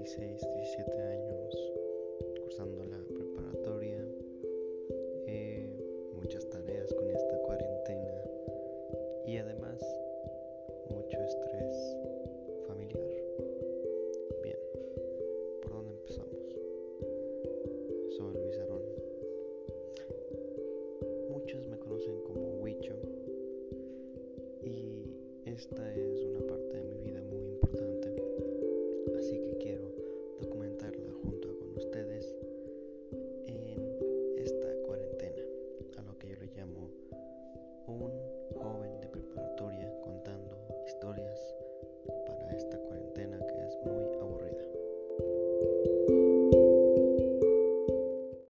16, 17 años cursando la preparatoria, eh, muchas tareas con esta cuarentena y además mucho estrés familiar. Bien, ¿por dónde empezamos? Soy Luis Arón. Muchos me conocen como Huicho y esta es una